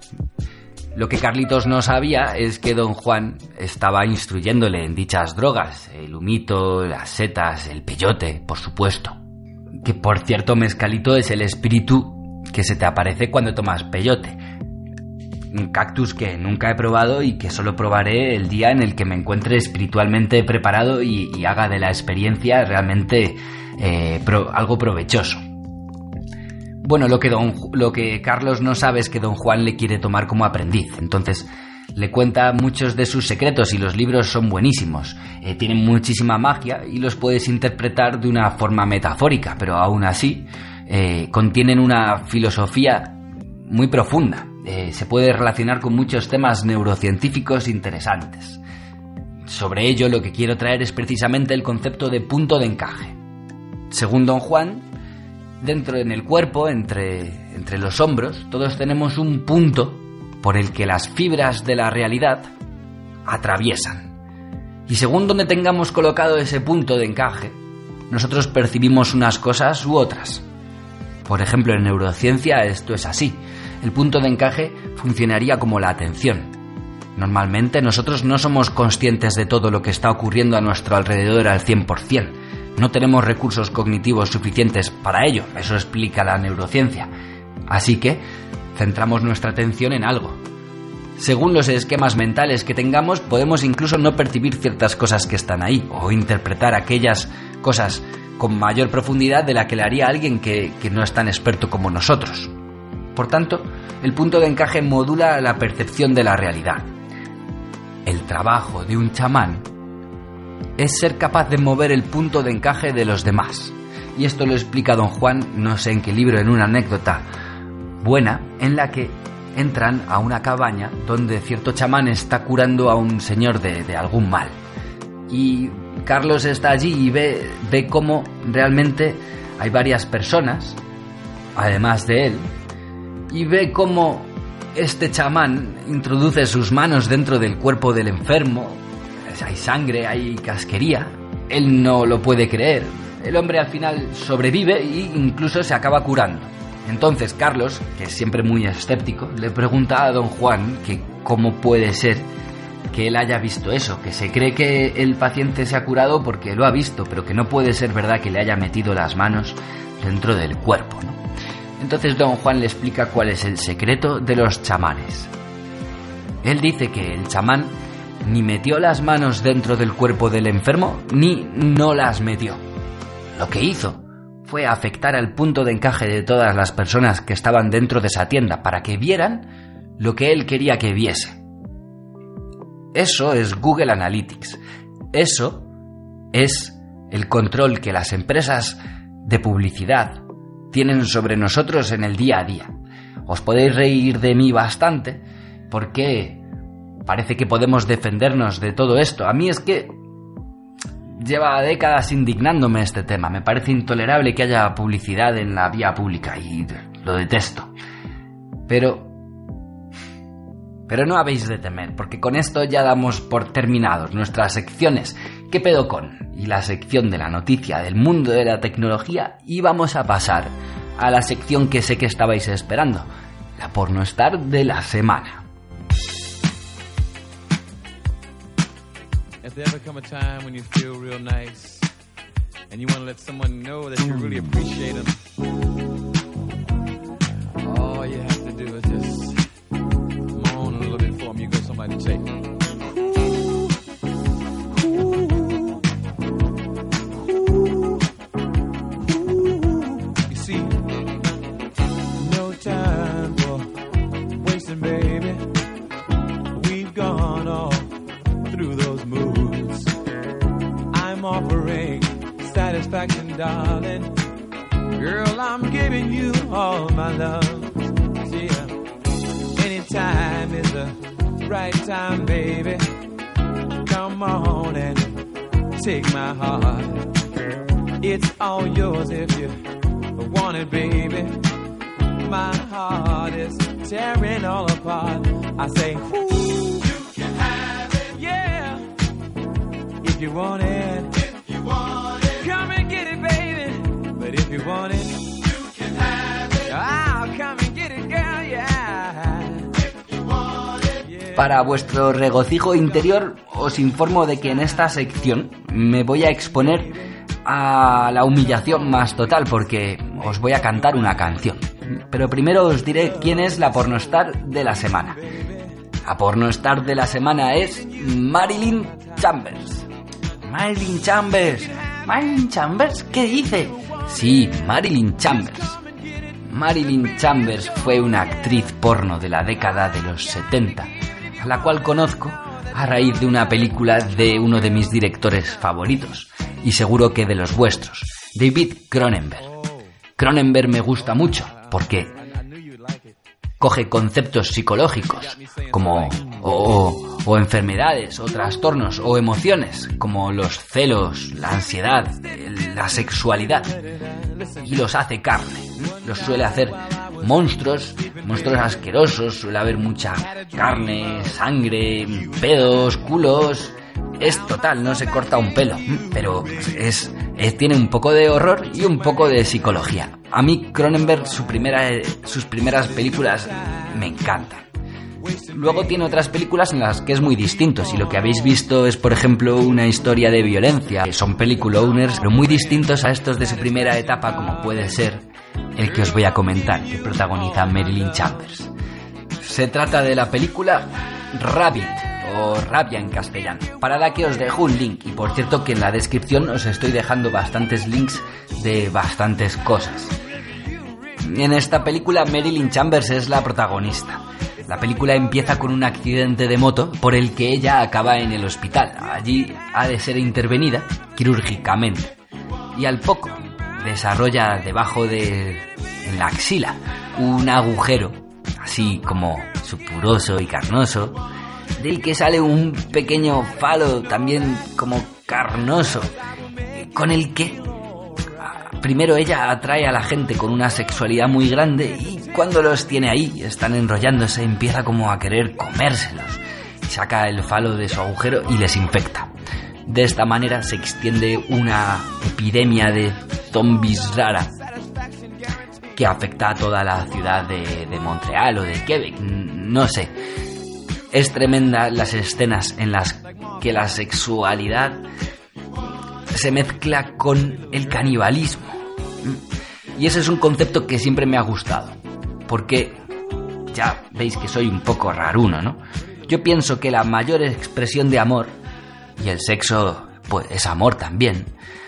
Lo que Carlitos no sabía es que don Juan estaba instruyéndole en dichas drogas, el humito, las setas, el peyote, por supuesto. Que por cierto, mezcalito es el espíritu que se te aparece cuando tomas peyote. Un cactus que nunca he probado y que solo probaré el día en el que me encuentre espiritualmente preparado y, haga de la experiencia realmente eh, algo provechoso. Bueno, lo que, don, lo que Carlos no sabe es que don Juan le quiere tomar como aprendiz. Entonces le cuenta muchos de sus secretos y los libros son buenísimos. Eh, tienen muchísima magia y los puedes interpretar de una forma metafórica, pero aún así eh, contienen una filosofía muy profunda. Eh, se puede relacionar con muchos temas neurocientíficos interesantes. Sobre ello lo que quiero traer es precisamente el concepto de punto de encaje. Según don Juan, dentro en el cuerpo, entre, entre los hombros, todos tenemos un punto por el que las fibras de la realidad atraviesan. Y según donde tengamos colocado ese punto de encaje, nosotros percibimos unas cosas u otras. Por ejemplo, en neurociencia esto es así. El punto de encaje funcionaría como la atención. Normalmente nosotros no somos conscientes de todo lo que está ocurriendo a nuestro alrededor al 100%. No tenemos recursos cognitivos suficientes para ello, eso explica la neurociencia. Así que centramos nuestra atención en algo. Según los esquemas mentales que tengamos, podemos incluso no percibir ciertas cosas que están ahí o interpretar aquellas cosas con mayor profundidad de la que le haría alguien que, que no es tan experto como nosotros. Por tanto, el punto de encaje modula la percepción de la realidad. El trabajo de un chamán es ser capaz de mover el punto de encaje de los demás. Y esto lo explica don Juan, no sé en qué libro, en una anécdota buena, en la que entran a una cabaña donde cierto chamán está curando a un señor de, algún mal. Y Carlos está allí y ve, ve cómo realmente hay varias personas, además de él, y ve cómo este chamán introduce sus manos dentro del cuerpo del enfermo. Hay sangre, hay casquería. Él no lo puede creer. El hombre al final sobrevive e incluso se acaba curando. Entonces Carlos, que es siempre muy escéptico, le pregunta a don Juan que cómo puede ser que él haya visto eso, que se cree que el paciente se ha curado porque lo ha visto, pero que no puede ser verdad que le haya metido las manos dentro del cuerpo. ¿no? Entonces don Juan le explica cuál es el secreto de los chamanes. Él dice que el chamán ni metió las manos dentro del cuerpo del enfermo, ni no las metió. Lo que hizo fue afectar al punto de encaje de todas las personas que estaban dentro de esa tienda para que vieran lo que él quería que viese. Eso es Google Analytics. Eso es el control que las empresas de publicidad tienen sobre nosotros en el día a día. Os podéis reír de mí bastante porque parece que podemos defendernos de todo esto. A mí es que lleva décadas indignándome este tema. Me parece intolerable que haya publicidad en la vía pública y lo detesto. Pero... Pero no habéis de temer, porque con esto ya damos por terminados nuestras secciones ¿Qué pedo con? y la sección de la noticia del mundo de la tecnología y vamos a pasar a la sección que sé que estabais esperando, la pornostar de la semana. Vuestro regocijo interior, os informo de que en esta sección me voy a exponer a la humillación más total porque os voy a cantar una canción. Pero primero os diré quién es la pornostar de la semana. La pornostar de la semana es Marilyn Chambers. Marilyn Chambers. Marilyn Chambers, ¿qué dice? Sí, Marilyn Chambers. Marilyn Chambers fue una actriz porno de la década de los 70, a la cual conozco a raíz de una película de uno de mis directores favoritos, y seguro que de los vuestros, David Cronenberg. Cronenberg me gusta mucho porque coge conceptos psicológicos como o, o enfermedades o trastornos o emociones como los celos, la ansiedad, la sexualidad y los hace carne. Los suele hacer monstruos, monstruos asquerosos, suele haber mucha carne, sangre, pedos, culos. Es total, no se corta un pelo, pero es, tiene un poco de horror y un poco de psicología. A mí Cronenberg sus primeras películas me encantan. Luego tiene otras películas en las que es muy distinto. Si lo que habéis visto es, por ejemplo, una historia de violencia, son peliculowners, pero muy distintos a estos de su primera etapa, como puede ser el que os voy a comentar, que protagoniza Marilyn Chambers. Se trata de la película Rabbit, o Rabia en castellano, para la que os dejo un link. Y por cierto que en la descripción os estoy dejando bastantes links de bastantes cosas. En esta película Marilyn Chambers es la protagonista. La película empieza con un accidente de moto por el que ella acaba en el hospital. Allí ha de ser intervenida quirúrgicamente. Y al poco desarrolla debajo de la axila un agujero, así como supuroso y carnoso, del que sale un pequeño falo también como carnoso, con el que Primero ella atrae a la gente con una sexualidad muy grande y cuando los tiene ahí, están enrollándose, empieza como a querer comérselos. Saca el falo de su agujero y les infecta. De esta manera se extiende una epidemia de zombies rara que afecta a toda la ciudad de, de Montreal o de Quebec, no sé. Es tremenda las escenas en las que la sexualidad se mezcla con el canibalismo. Y ese es un concepto que siempre me ha gustado. Porque ya veis que soy un poco raruno, ¿no? Yo pienso que la mayor expresión de amor, y el sexo, pues es amor también,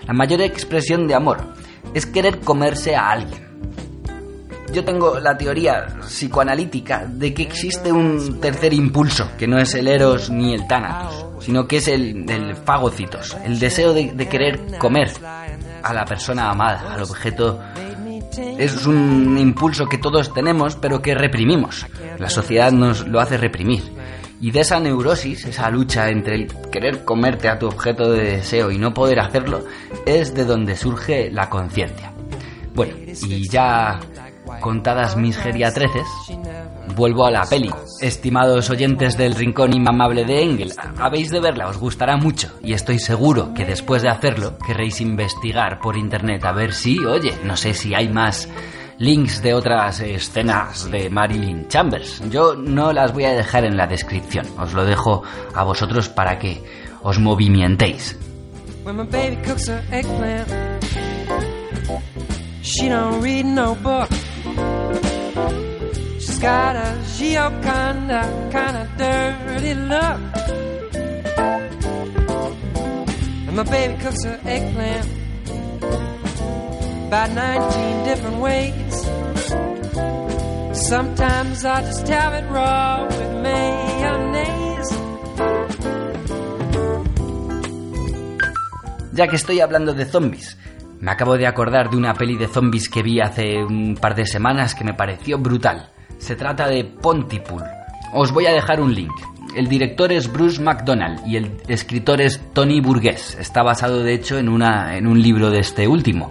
la mayor expresión de amor es querer comerse a alguien. Yo tengo la teoría psicoanalítica de que existe un tercer impulso, que no es el eros ni el tánatos, sino que es el del fagocitos, el deseo de, de querer comer a la persona amada, al objeto. Es un impulso que todos tenemos, pero que reprimimos. La sociedad nos lo hace reprimir. Y de esa neurosis, esa lucha entre el querer comerte a tu objeto de deseo y no poder hacerlo, es de donde surge la conciencia. Bueno, y ya contadas mis geriatreces, vuelvo a la peli. Estimados oyentes del rincón inmamable de Engel, habéis de verla, os gustará mucho y estoy seguro que después de hacerlo querréis investigar por internet a ver si, oye, no sé si hay más links de otras escenas de Marilyn Chambers. Yo no las voy a dejar en la descripción, os lo dejo a vosotros para que os movimentéis. She's got a dirty look. My baby cooks eggplant about 19 different ways. Sometimes I just have it with. Ya que estoy hablando de zombies, me acabo de acordar de una peli de zombies que vi hace un par de semanas que me pareció brutal. Se trata de Pontypool. Os voy a dejar un link. El director es Bruce McDonald y el escritor es Tony Burgess. Está basado de hecho en, una, en un libro de este último.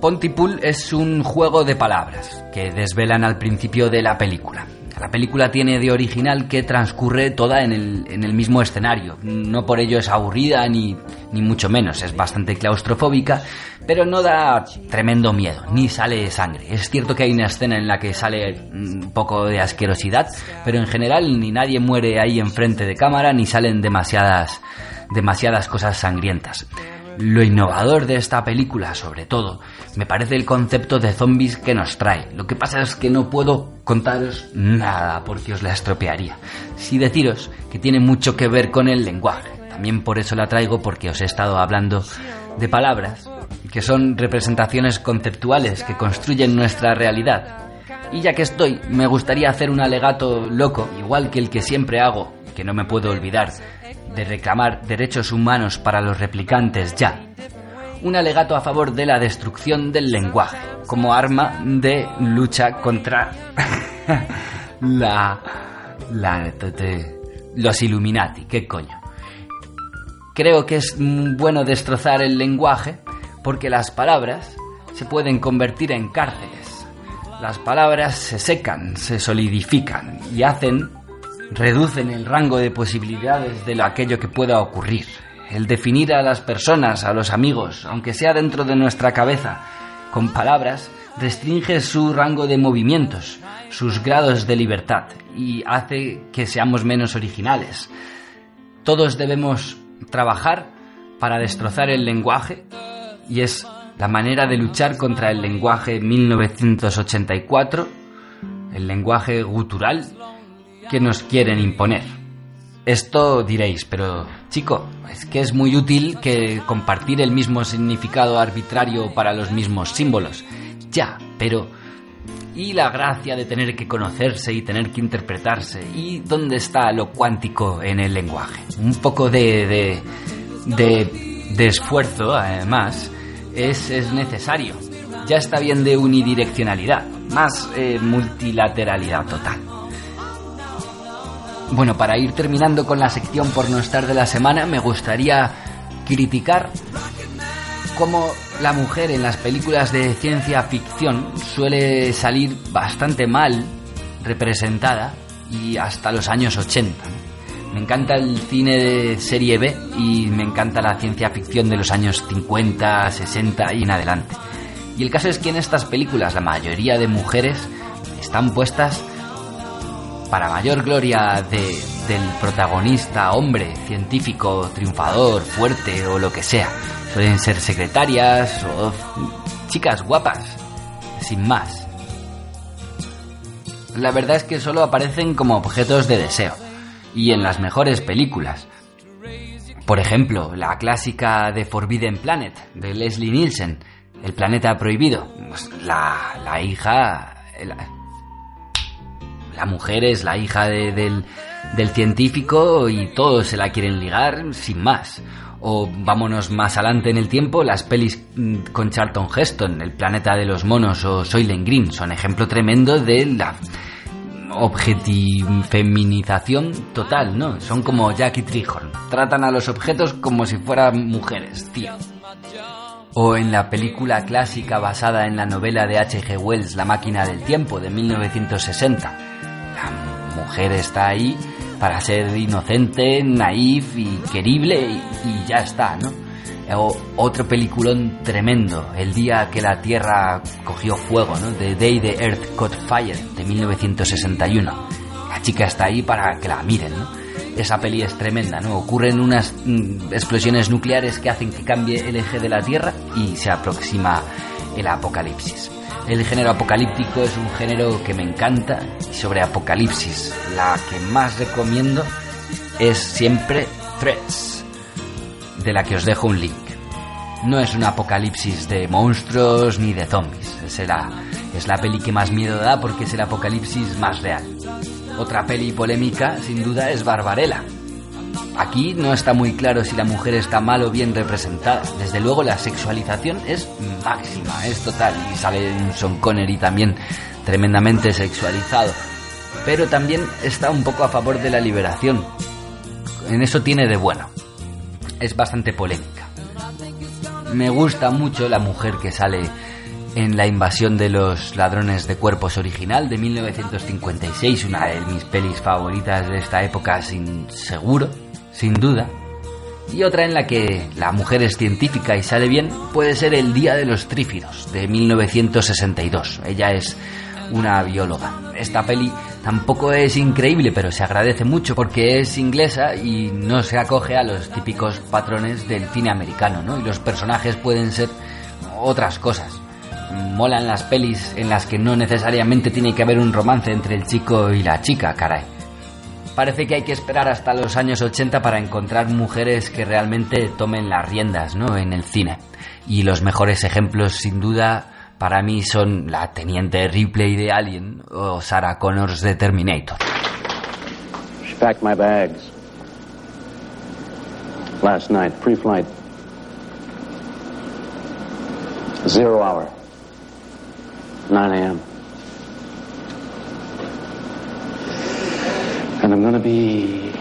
Pontypool es un juego de palabras que desvelan al principio de la película. La película tiene de original que transcurre toda en el, en el mismo escenario. No por ello es aburrida ni, ni mucho menos, es bastante claustrofóbica, pero no da tremendo miedo, ni sale sangre. Es cierto que hay una escena en la que sale un poco de asquerosidad, pero en general ni nadie muere ahí enfrente de cámara, ni salen demasiadas, demasiadas cosas sangrientas. Lo innovador de esta película, sobre todo, me parece el concepto de zombies que nos trae. Lo que pasa es que no puedo contaros nada porque os la estropearía. Si deciros que tiene mucho que ver con el lenguaje. También por eso la traigo porque os he estado hablando de palabras que son representaciones conceptuales que construyen nuestra realidad. Y ya que estoy, me gustaría hacer un alegato loco, igual que el que siempre hago, que no me puedo olvidar, de reclamar derechos humanos para los replicantes ya. Un alegato a favor de la destrucción del lenguaje, como arma de lucha contra la... la... los Illuminati, ¿qué coño? Creo que es bueno destrozar el lenguaje porque las palabras se pueden convertir en cárceles. Las palabras se secan, se solidifican y hacen, reducen el rango de posibilidades de lo aquello que pueda ocurrir. El definir a las personas, a los amigos, aunque sea dentro de nuestra cabeza, con palabras, restringe su rango de movimientos, sus grados de libertad y hace que seamos menos originales. Todos debemos trabajar para destrozar el lenguaje y es la manera de luchar contra el lenguaje 1984, el lenguaje gutural que nos quieren imponer. Esto diréis, pero chico, es que es muy útil que compartir el mismo significado arbitrario para los mismos símbolos. Ya, pero ¿y la gracia de tener que conocerse y tener que interpretarse? ¿Y dónde está lo cuántico en el lenguaje? Un poco de, de, de, de esfuerzo, además, es, es, necesario. Ya está bien de unidireccionalidad, más eh, multilateralidad total. Bueno, para ir terminando con la sección por no estar de la semana, me gustaría criticar cómo la mujer en las películas de ciencia ficción suele salir bastante mal representada y hasta los años 80. Me encanta el cine de serie B y me encanta la ciencia ficción de los años 50, 60 y en adelante. Y el caso es que en estas películas la mayoría de mujeres están puestas para mayor gloria de, del protagonista hombre, científico, triunfador, fuerte o lo que sea. Suelen ser secretarias o chicas guapas, sin más. La verdad es que solo aparecen como objetos de deseo, y en las mejores películas. Por ejemplo, la clásica de Forbidden Planet, de Leslie Nielsen, El planeta prohibido. Pues la, la hija... la mujer es la hija de, del, científico y todos se la quieren ligar sin más. O vámonos más adelante en el tiempo, las pelis con Charlton Heston, El planeta de los monos o Soylent Green son ejemplo tremendo de la feminización total, ¿no? Son como Jackie Trihorn. Tratan a los objetos como si fueran mujeres, tío. O en la película clásica basada en la novela de H.G. Wells, La máquina del tiempo, de 1960. La mujer está ahí para ser inocente, naif y querible y, ya está, ¿no? O otro peliculón tremendo, El día que la Tierra cogió fuego, ¿no? The Day the Earth Caught Fire, de 1961. La chica está ahí para que la miren, ¿no? Esa peli es tremenda, ¿no? Ocurren unas mm, explosiones nucleares que hacen que cambie el eje de la Tierra y se aproxima el apocalipsis. El género apocalíptico es un género que me encanta y sobre apocalipsis la que más recomiendo es siempre Threats, de la que os dejo un link. No es un apocalipsis de monstruos ni de zombies, es la, es la peli que más miedo da porque es el apocalipsis más real. Otra peli polémica, sin duda, es Barbarella. Aquí no está muy claro si la mujer está mal o bien representada. Desde luego la sexualización es máxima, es total. Y sale Son Connery también tremendamente sexualizado. Pero también está un poco a favor de la liberación. En eso tiene de bueno. Es bastante polémica. Me gusta mucho la mujer que sale en La invasión de los ladrones de cuerpos original de 1956, una de mis pelis favoritas de esta época sin seguro, sin duda. Y otra en la que la mujer es científica y sale bien puede ser El Día de los Trífidos de 1962. Ella es una bióloga. Esta peli Tampoco es increíble, pero se agradece mucho porque es inglesa y no se acoge a los típicos patrones del cine americano, ¿no? Y los personajes pueden ser otras cosas. Molan las pelis en las que no necesariamente tiene que haber un romance entre el chico y la chica, caray. Parece que hay que esperar hasta los años 80 para encontrar mujeres que realmente tomen las riendas, ¿no? En el cine. Y los mejores ejemplos, sin duda, para mí son la teniente Ripley de Alien o Sarah Connors de Terminator. She packed my bags. Last night, pre-flight. Zero hour. 9 a.m. And I'm gonna be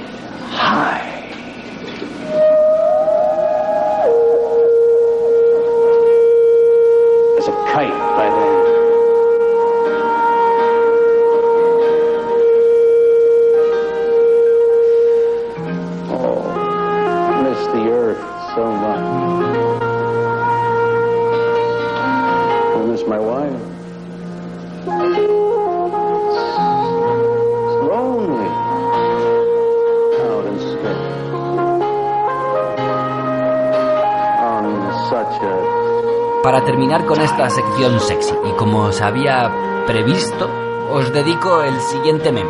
con esta sección sexy, y como os había previsto, os dedico el siguiente meme,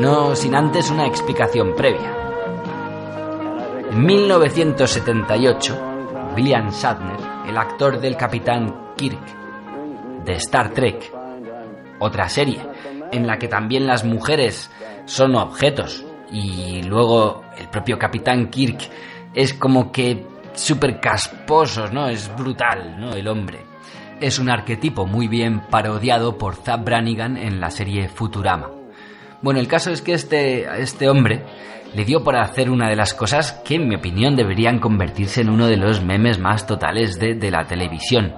no sin antes una explicación previa. En 1978, William Shatner, el actor del Capitán Kirk de Star Trek, otra serie en la que también las mujeres son objetos y luego el propio Capitán Kirk es como que súper casposo, ¿no? Es brutal, ¿no? El hombre. Es un arquetipo muy bien parodiado por Zap Brannigan en la serie Futurama. Bueno, el caso es que este, este hombre le dio por hacer una de las cosas que, en mi opinión, deberían convertirse en uno de los memes más totales de, de la televisión,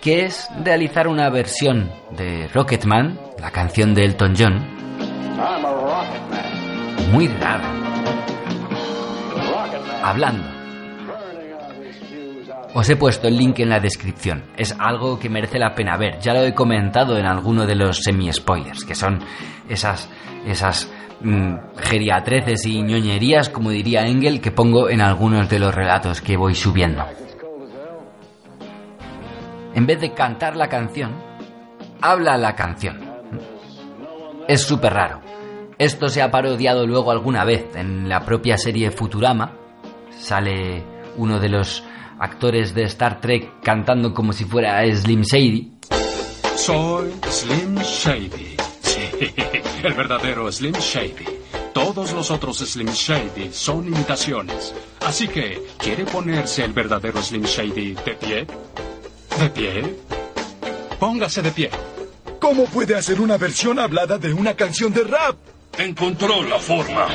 que es realizar una versión de Rocketman, la canción de Elton John, muy rara, hablando. Os he puesto el link en la descripción. Es algo que merece la pena ver. Ya lo he comentado en alguno de los semi-spoilers, que son esas, esas mm, y ñoñerías, como diría Engel, que pongo en algunos de los relatos que voy subiendo. En vez de cantar la canción, habla la canción. Es súper raro. Esto se ha parodiado luego alguna vez en la propia serie Futurama. Sale uno de los actores de Star Trek cantando como si fuera Slim Shady. Soy Slim Shady. Sí, el verdadero Slim Shady. Todos los otros Slim Shady son imitaciones. Así que, ¿quiere ponerse el verdadero Slim Shady de pie? ¿De pie? Póngase de pie. ¿Cómo puede hacer una versión hablada de una canción de rap? Encontró la forma.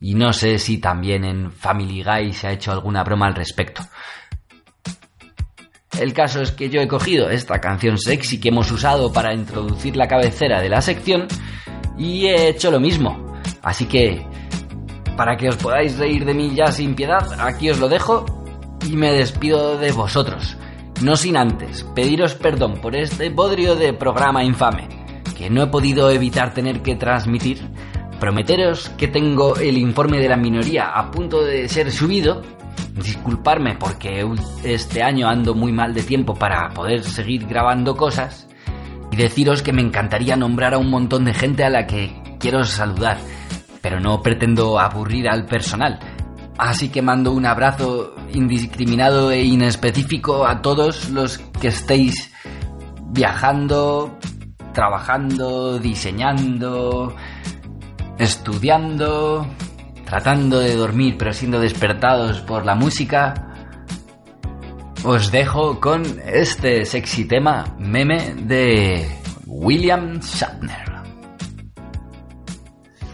Y no sé si también en Family Guy se ha hecho alguna broma al respecto. El caso es que yo he cogido esta canción sexy que hemos usado para introducir la cabecera de la sección y he hecho lo mismo. Así que, para que os podáis reír de mí ya sin piedad, aquí os lo dejo y me despido de vosotros. No sin antes pediros perdón por este bodrio de programa infame que no he podido evitar tener que transmitir. Prometeros que tengo el informe de la minoría a punto de ser subido. Disculparme porque este año ando muy mal de tiempo para poder seguir grabando cosas. Y deciros que me encantaría nombrar a un montón de gente a la que quiero saludar. Pero no pretendo aburrir al personal. Así que mando un abrazo indiscriminado e inespecífico a todos los que estéis viajando, trabajando, diseñando, estudiando, tratando de dormir pero siendo despertados por la música. Os dejo con este sexy tema meme de William Shatner.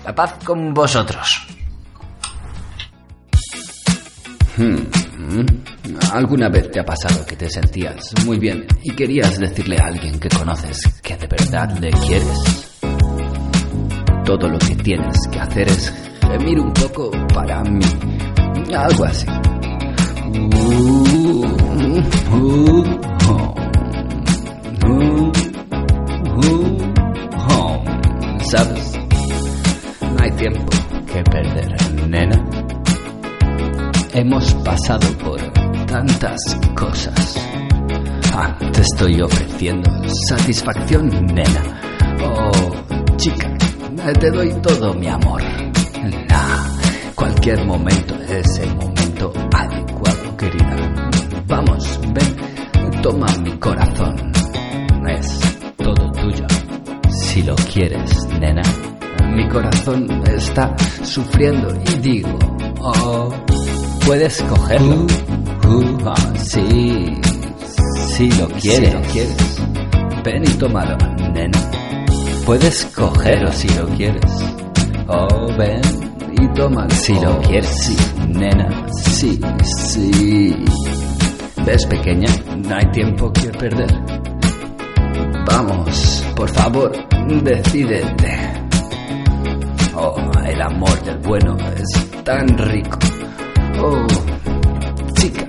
La paz con vosotros. Hmm. ¿Alguna vez te ha pasado que te sentías muy bien y querías decirle a alguien que conoces que de verdad le quieres? Todo lo que tienes que hacer es gemir un poco para mí. Algo así. Uh, uh. Uh. ¿sabes? No hay tiempo que perder, nena. Hemos pasado por tantas cosas. Ah, te estoy ofreciendo satisfacción, nena. Oh, chica, te doy todo mi amor. Nah, cualquier momento es el momento adecuado, querida. Vamos, ven, toma mi corazón. Es todo tuyo. Si lo quieres, nena. Mi corazón está sufriendo y digo, oh, puedes cogerlo. Uh, ah, sí, si lo quieres. Si lo quieres. Ven y tómalo, nena. Puedes cogerlo si lo quieres. Oh, ven y tómalo. Si lo quieres, sí, nena. Sí, sí. ¿Ves, pequeña? No hay tiempo que perder. Vamos, por favor, decídete. Oh, el amor del bueno es tan rico. Oh, chica,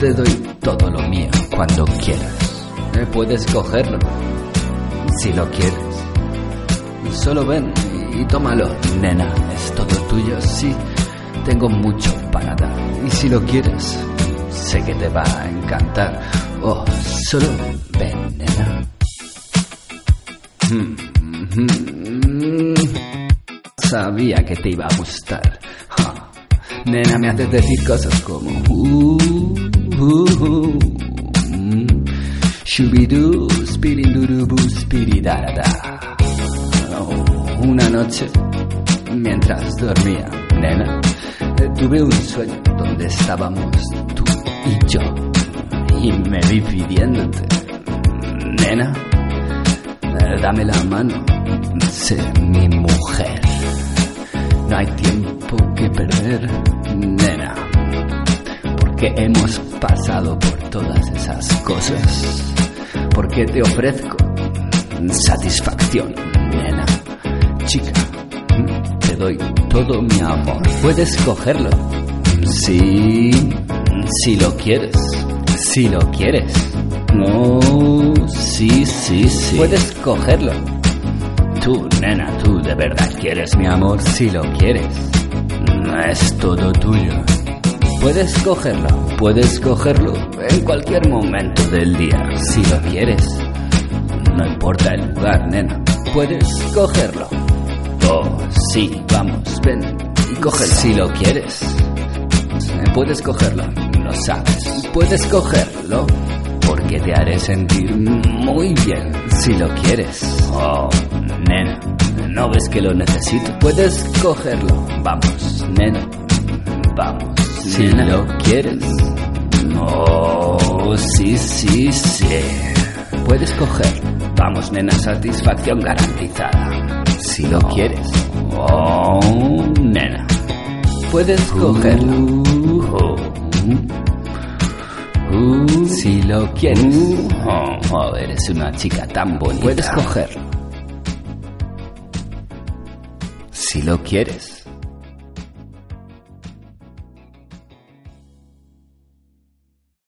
te doy todo lo mío cuando quieras. Eh, Puedes cogerlo si lo quieres. Solo ven y tómalo, nena. Es todo tuyo, sí. Tengo mucho para dar. Y si lo quieres, sé que te va a encantar. Oh, solo ven, nena. Mm, mm, Sabía que te iba a gustar. Nena, me haces decir cosas como... Uh, uh, uh, mm. Shubidoo. Una noche, mientras dormía, nena, eh, tuve un sueño donde estábamos tú y yo. Y me vi pidiéndote, nena, eh, dame la mano, sé mi mujer. No hay tiempo que perder, nena, porque hemos pasado por todas esas cosas. Porque te ofrezco satisfacción. Chica, te doy todo mi amor. Puedes cogerlo. Sí, si lo quieres. Si lo quieres. No, sí, sí, sí. Puedes cogerlo. Tú, nena, tú de verdad quieres mi amor. Si lo quieres. Es todo tuyo. Puedes cogerlo, puedes cogerlo en cualquier momento del día, si lo quieres. No importa el lugar, nena, puedes cogerlo. Oh, sí, vamos, ven y cógelo si lo quieres. Eh, Puedes cogerlo, lo sabes. Puedes cogerlo porque te haré sentir muy bien si lo quieres. Oh, nena, ¿no ves que lo necesito? Puedes cogerlo, vamos, nena, vamos. Si lo quieres. Oh, sí, sí, sí. Puedes coger. Vamos, nena, satisfacción garantizada. Si lo quieres. Oh, nena. Puedes cogerlo. si lo quieres. Oh, eres una chica tan bonita. Puedes cogerlo. Si lo quieres.